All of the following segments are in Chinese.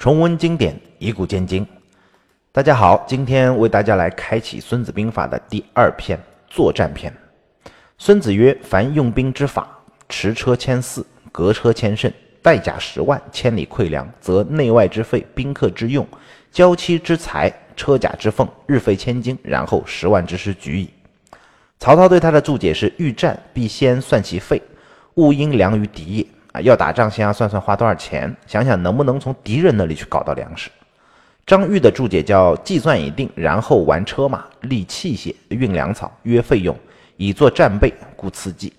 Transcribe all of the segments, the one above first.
重温经典，以古鉴今。大家好，今天为大家来开启《孙子兵法》的第二篇作战篇。孙子曰：“凡用兵之法，驰车千驷，革车千乘，带甲十万，千里馈粮，则内外之费，宾客之用，交期之财，车甲之奉，日费千金，然后十万之师举矣。”曹操对他的注解是：“欲战，必先算其费，勿因粮于敌也。”啊，要打仗先要算算花多少钱，想想能不能从敌人那里去搞到粮食。张玉的注解叫计算已定，然后玩车马、立器械、运粮草，约费用，以作战备，故次计。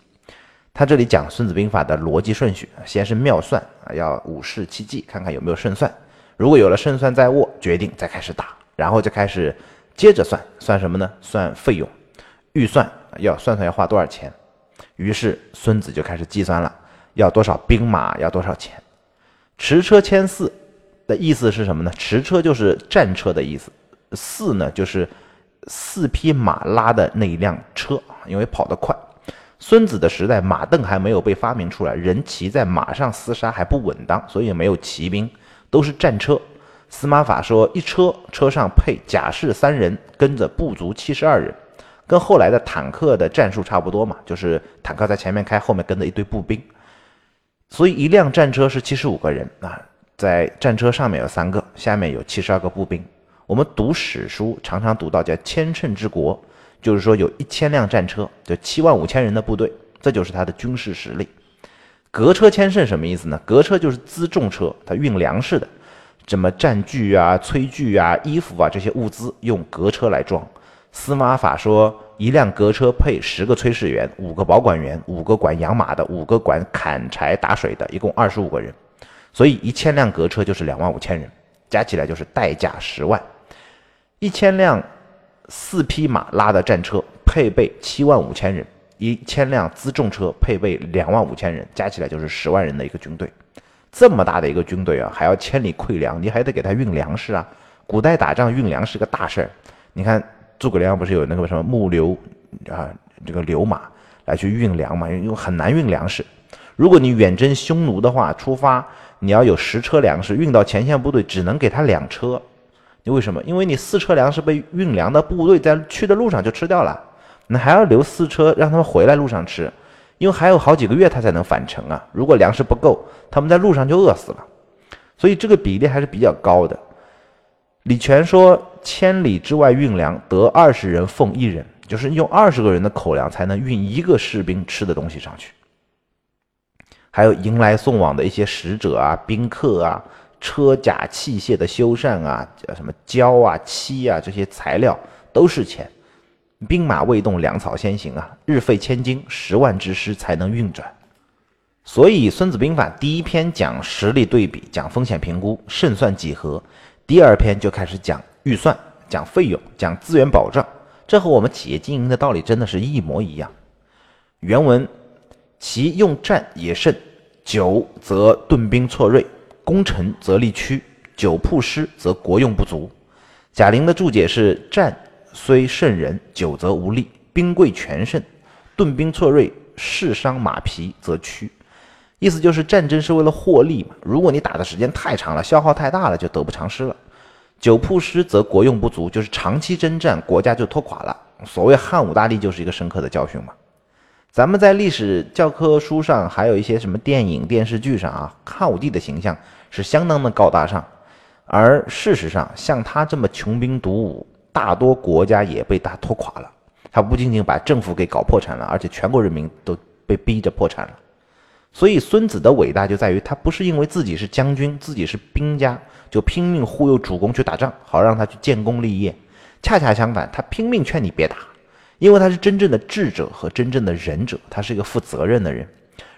他这里讲《孙子兵法》的逻辑顺序，先是妙算啊，要五事七计，看看有没有胜算。如果有了胜算在握，决定再开始打，然后就开始接着算，算什么呢？算费用，预算要算算要花多少钱。于是孙子就开始计算了。要多少兵马？要多少钱？驰车千驷的意思是什么呢？驰车就是战车的意思，驷呢就是四匹马拉的那一辆车，因为跑得快。孙子的时代，马镫还没有被发明出来，人骑在马上厮杀还不稳当，所以没有骑兵，都是战车。司马法说，一车车上配甲士三人，跟着部卒七十二人，跟后来的坦克的战术差不多嘛，就是坦克在前面开，后面跟着一堆步兵。所以一辆战车是七十五个人啊，在战车上面有三个，下面有七十二个步兵。我们读史书常常读到叫千乘之国，就是说有一千辆战车，就七万五千人的部队，这就是他的军事实力。隔车千乘什么意思呢？隔车就是辎重车，它运粮食的，什么战具啊、炊具啊、衣服啊这些物资用隔车来装。司马法说。一辆革车配十个炊事员，五个保管员，五个管养马的，五个管砍柴打水的，一共二十五个人。所以一千辆革车就是两万五千人，加起来就是代价十万。一千辆四匹马拉的战车配备七万五千人，一千辆辎重车配备两万五千人，加起来就是十万人的一个军队。这么大的一个军队啊，还要千里馈粮，你还得给他运粮食啊。古代打仗运粮是个大事儿，你看。诸葛亮不是有那个什么木流啊，这个流马来去运粮嘛？因为很难运粮食。如果你远征匈奴的话，出发你要有十车粮食运到前线部队，只能给他两车。你为什么？因为你四车粮食被运粮的部队在去的路上就吃掉了，那还要留四车让他们回来路上吃，因为还有好几个月他才能返程啊。如果粮食不够，他们在路上就饿死了。所以这个比例还是比较高的。李全说：“千里之外运粮，得二十人奉一人，就是用二十个人的口粮才能运一个士兵吃的东西上去。还有迎来送往的一些使者啊、宾客啊、车甲器械的修缮啊、什么胶啊、漆啊这些材料都是钱。兵马未动，粮草先行啊，日费千金，十万之师才能运转。所以《孙子兵法》第一篇讲实力对比，讲风险评估，胜算几何。”第二篇就开始讲预算、讲费用、讲资源保障，这和我们企业经营的道理真的是一模一样。原文：其用战也胜，久则盾兵错锐，攻城则力屈，久铺失则国用不足。贾玲的注解是：战虽胜人，久则无力，兵贵全胜，盾兵错锐，士伤马疲则屈。意思就是战争是为了获利嘛。如果你打的时间太长了，消耗太大了，就得不偿失了。久铺失则国用不足，就是长期征战，国家就拖垮了。所谓汉武大帝就是一个深刻的教训嘛。咱们在历史教科书上，还有一些什么电影、电视剧上啊，汉武帝的形象是相当的高大上。而事实上，像他这么穷兵黩武，大多国家也被他拖垮了。他不仅仅把政府给搞破产了，而且全国人民都被逼着破产了。所以孙子的伟大就在于他不是因为自己是将军，自己是兵家，就拼命忽悠主公去打仗，好让他去建功立业。恰恰相反，他拼命劝你别打，因为他是真正的智者和真正的仁者，他是一个负责任的人。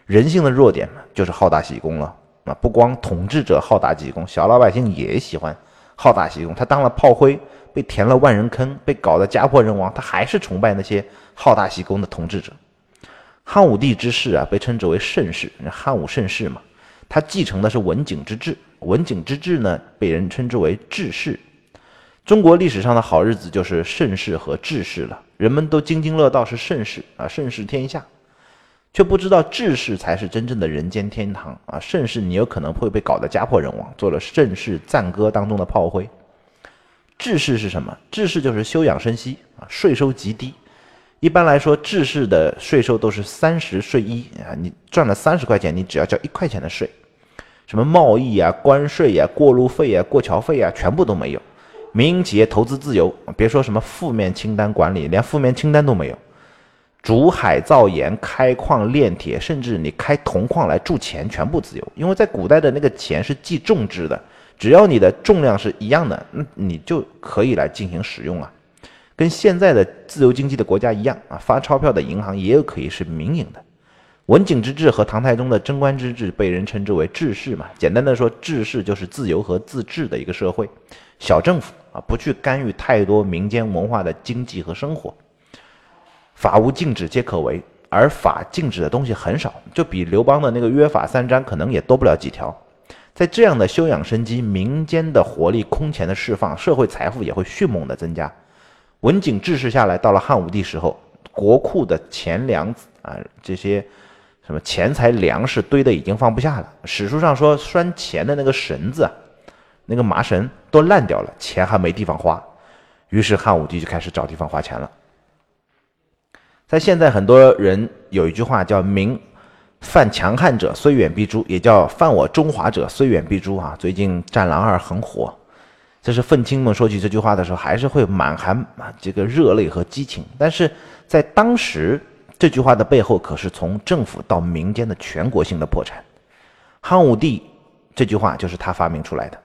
人性的弱点，就是好大喜功了。啊，不光统治者好大喜功，小老百姓也喜欢好大喜功。他当了炮灰，被填了万人坑，被搞得家破人亡，他还是崇拜那些好大喜功的统治者。汉武帝之世啊，被称之为盛世，汉武盛世嘛。他继承的是文景之治，文景之治呢，被人称之为治世。中国历史上的好日子就是盛世和治世了，人们都津津乐道是盛世啊，盛世天下。却不知道治世才是真正的人间天堂啊！盛世你有可能会被搞得家破人亡，做了盛世赞歌当中的炮灰。治世是什么？治世就是休养生息啊，税收极低。一般来说，制式的税收都是三十税一啊，你赚了三十块钱，你只要交一块钱的税。什么贸易啊、关税呀、过路费呀、过桥费呀，全部都没有。民营企业投资自由，别说什么负面清单管理，连负面清单都没有。煮海造盐、开矿炼铁，甚至你开铜矿来铸钱，全部自由。因为在古代的那个钱是计重制的，只要你的重量是一样的，那你就可以来进行使用啊。跟现在的自由经济的国家一样啊，发钞票的银行也有可以是民营的。文景之治和唐太宗的贞观之治被人称之为治世嘛。简单的说，治世就是自由和自治的一个社会，小政府啊，不去干预太多民间文化的经济和生活。法无禁止皆可为，而法禁止的东西很少，就比刘邦的那个约法三章可能也多不了几条。在这样的休养生息、民间的活力空前的释放，社会财富也会迅猛的增加。文景治世下来，到了汉武帝时候，国库的钱粮啊，这些什么钱财粮食堆的已经放不下了。史书上说，拴钱的那个绳子，那个麻绳都烂掉了，钱还没地方花。于是汉武帝就开始找地方花钱了。在现在，很多人有一句话叫“民犯强汉者，虽远必诛”，也叫“犯我中华者，虽远必诛”啊。最近《战狼二》很火，这是愤青们说起这句话的时候，还是会满含这个热泪和激情。但是在当时，这句话的背后可是从政府到民间的全国性的破产。汉武帝这句话就是他发明出来的，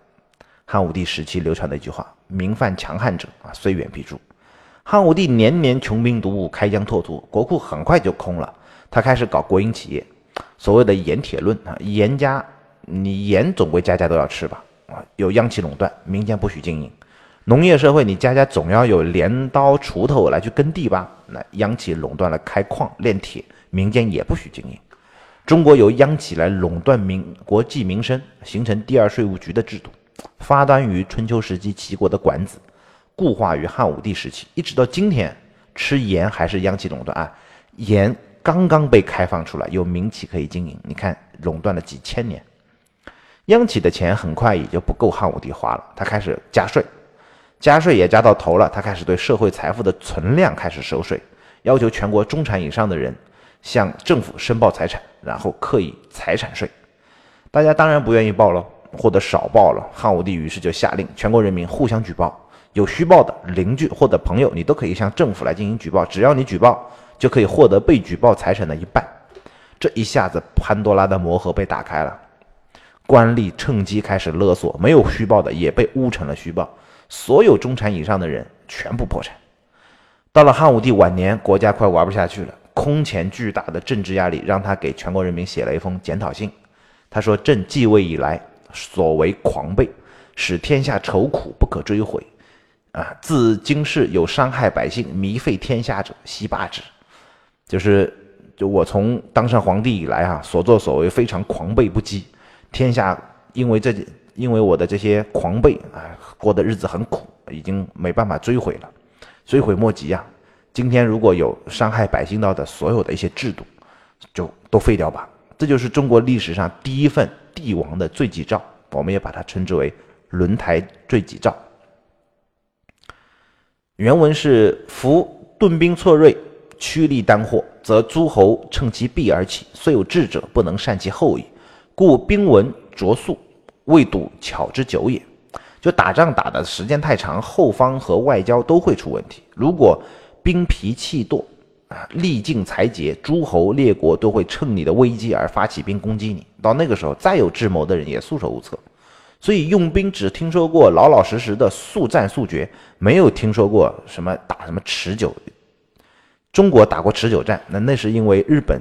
汉武帝时期流传的一句话：“民犯强悍者啊，虽远必诛。”汉武帝年年穷兵黩武，开疆拓土，国库很快就空了。他开始搞国营企业，所谓的盐铁论啊，盐家，你盐总归家家都要吃吧？啊，有央企垄断，民间不许经营。农业社会，你家家总要有镰刀锄头来去耕地吧？那央企垄断了开矿炼铁，民间也不许经营。中国由央企来垄断民国计民生，形成第二税务局的制度，发端于春秋时期齐国的管子。固化于汉武帝时期，一直到今天，吃盐还是央企垄断啊？盐刚刚被开放出来，有民企可以经营。你看，垄断了几千年，央企的钱很快也就不够汉武帝花了，他开始加税，加税也加到头了，他开始对社会财富的存量开始收税，要求全国中产以上的人向政府申报财产，然后课以财产税。大家当然不愿意报了，或者少报了，汉武帝于是就下令全国人民互相举报。有虚报的邻居或者朋友，你都可以向政府来进行举报。只要你举报，就可以获得被举报财产的一半。这一下子，潘多拉的魔盒被打开了，官吏趁机开始勒索，没有虚报的也被污成了虚报。所有中产以上的人全部破产。到了汉武帝晚年，国家快玩不下去了，空前巨大的政治压力让他给全国人民写了一封检讨信。他说：“朕继位以来，所为狂悖，使天下愁苦不可追悔。”啊！自今世有伤害百姓、糜费天下者，悉罢之。就是，就我从当上皇帝以来啊，所作所为非常狂悖不羁，天下因为这因为我的这些狂悖啊，过的日子很苦，已经没办法追悔了，追悔莫及啊！今天如果有伤害百姓到的所有的一些制度，就都废掉吧。这就是中国历史上第一份帝王的罪己诏，我们也把它称之为轮台罪己诏。原文是：夫顿兵错锐，趋利单获，则诸侯乘其弊而起，虽有智者，不能善其后矣。故兵文拙速，未睹巧之久也。就打仗打的时间太长，后方和外交都会出问题。如果兵疲气惰啊，力尽财竭，诸侯列国都会趁你的危机而发起兵攻击你。到那个时候，再有智谋的人也束手无策。所以用兵只听说过老老实实的速战速决，没有听说过什么打什么持久。中国打过持久战，那那是因为日本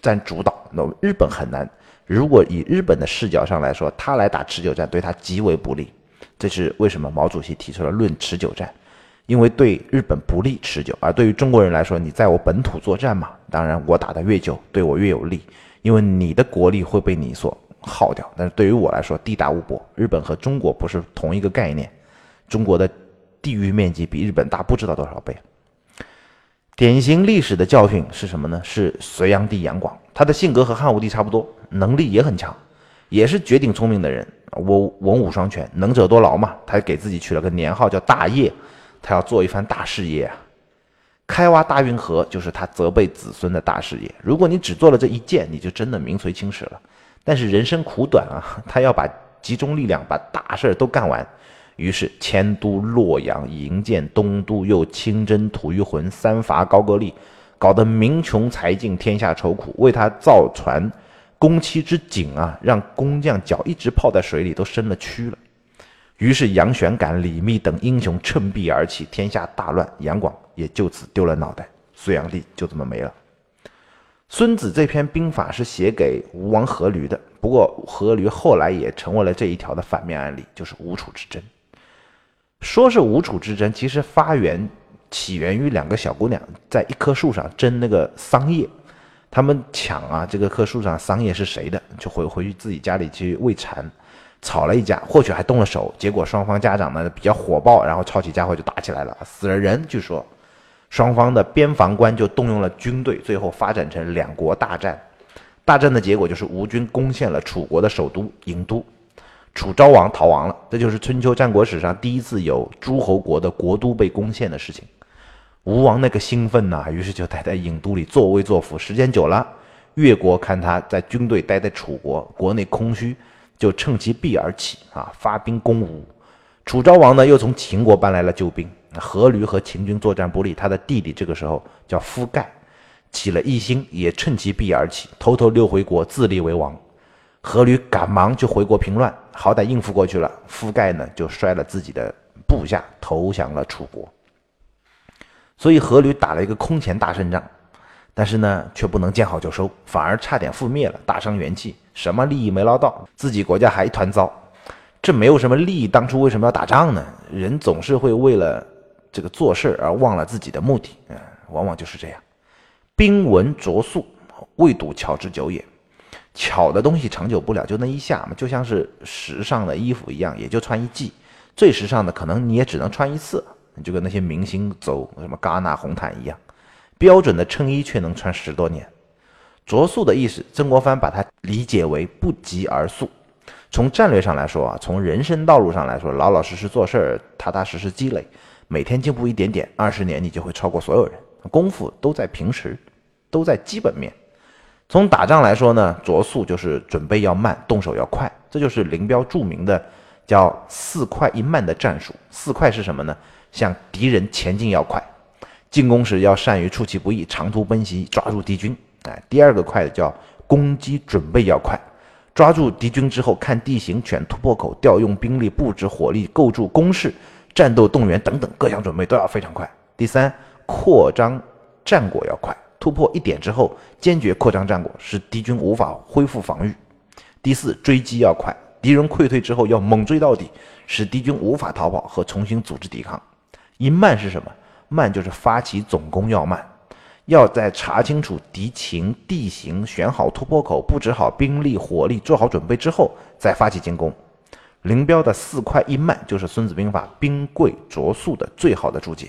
占主导，那日本很难。如果以日本的视角上来说，他来打持久战对他极为不利。这是为什么毛主席提出了论持久战，因为对日本不利持久，而对于中国人来说，你在我本土作战嘛，当然我打得越久对我越有利，因为你的国力会被你所。耗掉，但是对于我来说地大物博。日本和中国不是同一个概念，中国的地域面积比日本大不知道多少倍。典型历史的教训是什么呢？是隋炀帝杨广，他的性格和汉武帝差不多，能力也很强，也是绝顶聪明的人。我文武双全，能者多劳嘛。他给自己取了个年号叫大业，他要做一番大事业啊。开挖大运河就是他责备子孙的大事业。如果你只做了这一件，你就真的名垂青史了。但是人生苦短啊，他要把集中力量把大事都干完。于是迁都洛阳，营建东都，又亲征吐谷浑，三伐高句丽，搞得民穷财尽，天下愁苦。为他造船，工期之紧啊，让工匠脚一直泡在水里都生了蛆了。于是杨玄感、李密等英雄趁弊而起，天下大乱，杨广也就此丢了脑袋，隋炀帝就这么没了。孙子这篇兵法是写给吴王阖闾的，不过阖闾后来也成为了这一条的反面案例，就是吴楚之争。说是吴楚之争，其实发源起源于两个小姑娘在一棵树上争那个桑叶，他们抢啊，这个棵树上桑叶是谁的，就回回去自己家里去喂蚕，吵了一架，或许还动了手，结果双方家长呢比较火爆，然后抄起家伙就打起来了，死了人，据说双方的边防官就动用了军队，最后发展成两国大战，大战的结果就是吴军攻陷了楚国的首都郢都。楚昭王逃亡了，这就是春秋战国史上第一次有诸侯国的国都被攻陷的事情。吴王那个兴奋呐，于是就待在郢都里作威作福。时间久了，越国看他在军队待在楚国，国内空虚，就趁其弊而起啊，发兵攻吴。楚昭王呢，又从秦国搬来了救兵。阖闾和秦军作战不利，他的弟弟这个时候叫夫盖，起了异心，也趁其弊而起，偷偷溜回国，自立为王。阖闾赶忙就回国平乱，好歹应付过去了。夫盖呢就率了自己的部下投降了楚国。所以阖闾打了一个空前大胜仗，但是呢却不能见好就收，反而差点覆灭了，大伤元气，什么利益没捞到，自己国家还一团糟。这没有什么利益，当初为什么要打仗呢？人总是会为了这个做事而忘了自己的目的，嗯，往往就是这样。兵文拙速，未睹巧之久也。巧的东西长久不了，就那一下嘛，就像是时尚的衣服一样，也就穿一季。最时尚的可能你也只能穿一次，就跟那些明星走什么戛纳红毯一样。标准的衬衣却能穿十多年。着速的意思，曾国藩把它理解为不急而速。从战略上来说啊，从人生道路上来说，老老实实做事儿，踏踏实实积累，每天进步一点点，二十年你就会超过所有人。功夫都在平时，都在基本面。从打仗来说呢，着速就是准备要慢，动手要快，这就是林彪著名的叫“四快一慢”的战术。四快是什么呢？向敌人前进要快，进攻时要善于出其不意，长途奔袭，抓住敌军。哎，第二个快的叫攻击准备要快，抓住敌军之后看地形选突破口，调用兵力布置火力，构筑工事，战斗动员等等各项准备都要非常快。第三，扩张战果要快。突破一点之后，坚决扩张战果，使敌军无法恢复防御。第四，追击要快，敌人溃退之后要猛追到底，使敌军无法逃跑和重新组织抵抗。一慢是什么？慢就是发起总攻要慢，要在查清楚敌情地形，选好突破口，布置好兵力火力，做好准备之后再发起进攻。林彪的四快一慢就是《孙子兵法》兵贵着速的最好的注解。